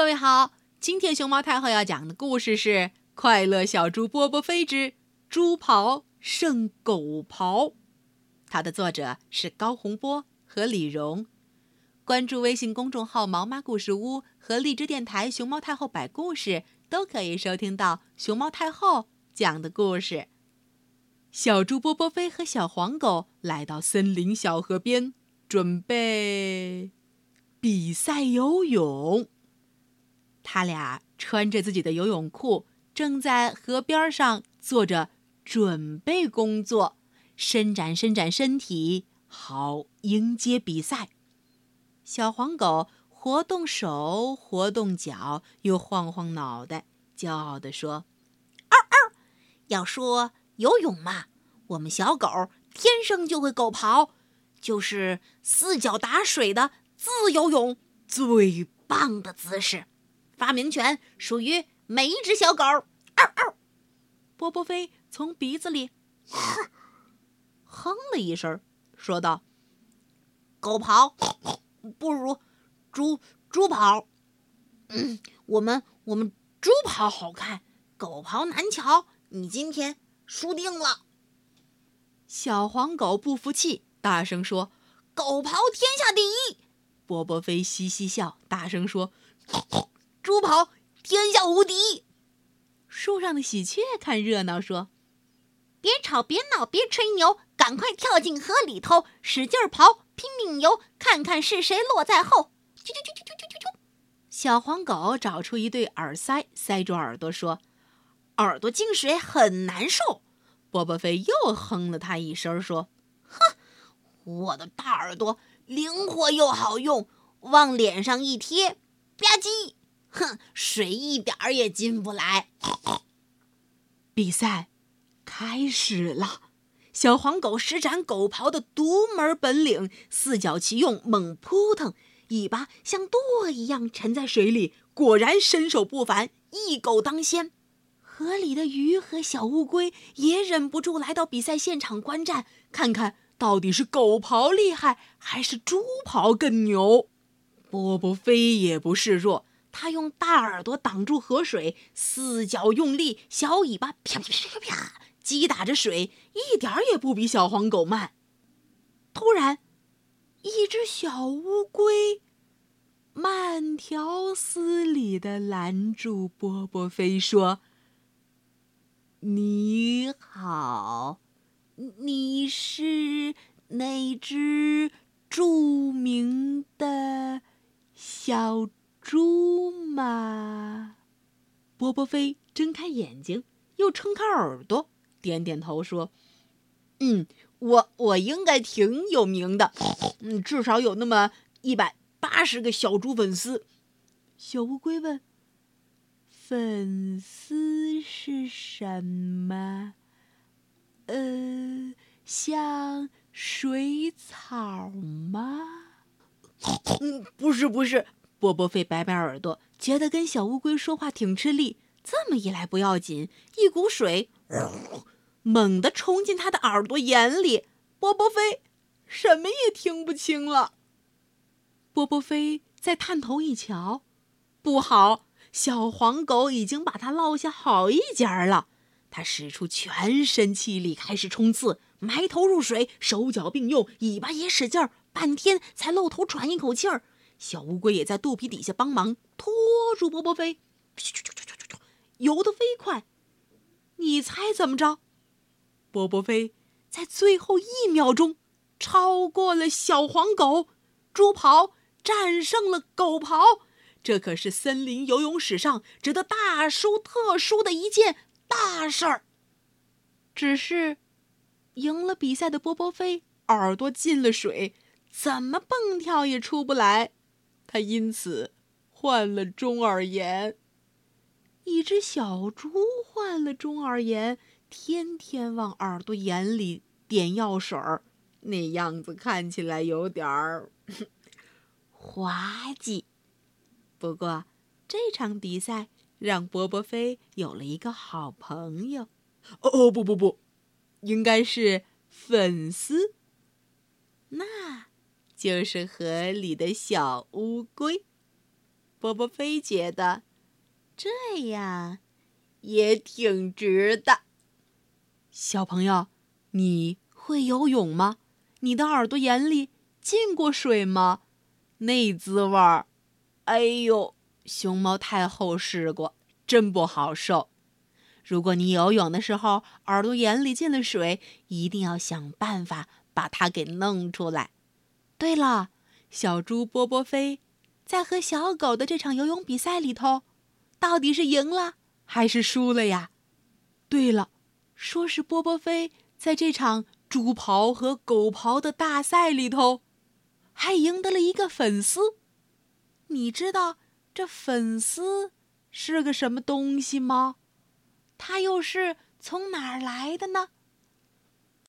各位好，今天熊猫太后要讲的故事是《快乐小猪波波飞之猪跑胜狗跑》，它的作者是高洪波和李荣。关注微信公众号“毛妈故事屋”和荔枝电台“熊猫太后摆故事”，都可以收听到熊猫太后讲的故事。小猪波波飞和小黄狗来到森林小河边，准备比赛游泳。他俩穿着自己的游泳裤，正在河边上做着准备工作，伸展伸展身体，好迎接比赛。小黄狗活动手，活动脚，又晃晃脑袋，骄傲地说：“嗷嗷！要说游泳嘛，我们小狗天生就会狗刨，就是四脚打水的自由泳，最棒的姿势。”发明权属于每一只小狗。嗷嗷！波波飞从鼻子里哼了一声，说道：“狗跑不如猪猪跑。嗯，我们我们猪跑好看，狗跑难瞧。你今天输定了。”小黄狗不服气，大声说：“狗跑天下第一！”波波飞嘻嘻笑，大声说。猪跑天下无敌。树上的喜鹊看热闹说：“别吵，别闹，别吹牛，赶快跳进河里头，使劲跑，拼命游，看看是谁落在后。”啾啾啾啾啾啾啾。小黄狗找出一对耳塞，塞住耳朵说：“耳朵进水很难受。”波波飞又哼了他一声说：“哼，我的大耳朵灵活又好用，往脸上一贴，吧唧。”哼，水一点儿也进不来。比赛开始了，小黄狗施展狗刨的独门本领，四脚齐用，猛扑腾，尾巴像舵一样沉在水里，果然身手不凡，一狗当先。河里的鱼和小乌龟也忍不住来到比赛现场观战，看看到底是狗刨厉害，还是猪刨更牛。波波飞也不示弱。他用大耳朵挡住河水，四脚用力，小尾巴啪啪啪啪击打着水，一点儿也不比小黄狗慢。突然，一只小乌龟慢条斯理地拦住波波飞，说：“你好，你是那只著名的小？”猪吗？波波飞睁开眼睛，又撑开耳朵，点点头说：“嗯，我我应该挺有名的，嗯，至少有那么一百八十个小猪粉丝。”小乌龟问：“粉丝是什么？呃，像水草吗？”“ 嗯，不是，不是。”波波飞摆摆耳朵，觉得跟小乌龟说话挺吃力。这么一来不要紧，一股水猛地冲进他的耳朵眼里，波波飞什么也听不清了。波波飞再探头一瞧，不好，小黄狗已经把他落下好一截了。他使出全身气力开始冲刺，埋头入水，手脚并用，尾巴也使劲儿，半天才露头喘一口气儿。小乌龟也在肚皮底下帮忙拖住波波飞，游得飞快。你猜怎么着？波波飞在最后一秒钟超过了小黄狗，猪跑战胜了狗跑。这可是森林游泳史上值得大书特书的一件大事儿。只是，赢了比赛的波波飞耳朵进了水，怎么蹦跳也出不来。他因此患了中耳炎。一只小猪患了中耳炎，天天往耳朵眼里点药水儿，那样子看起来有点儿 滑稽。不过，这场比赛让波波飞有了一个好朋友。哦哦，不不不，应该是粉丝。那。就是河里的小乌龟。波波飞觉得这样也挺值的。小朋友，你会游泳吗？你的耳朵眼里进过水吗？那滋味儿，哎呦，熊猫太后试过，真不好受。如果你游泳的时候耳朵眼里进了水，一定要想办法把它给弄出来。对了，小猪波波飞在和小狗的这场游泳比赛里头，到底是赢了还是输了呀？对了，说是波波飞在这场猪刨和狗刨的大赛里头，还赢得了一个粉丝。你知道这粉丝是个什么东西吗？它又是从哪儿来的呢？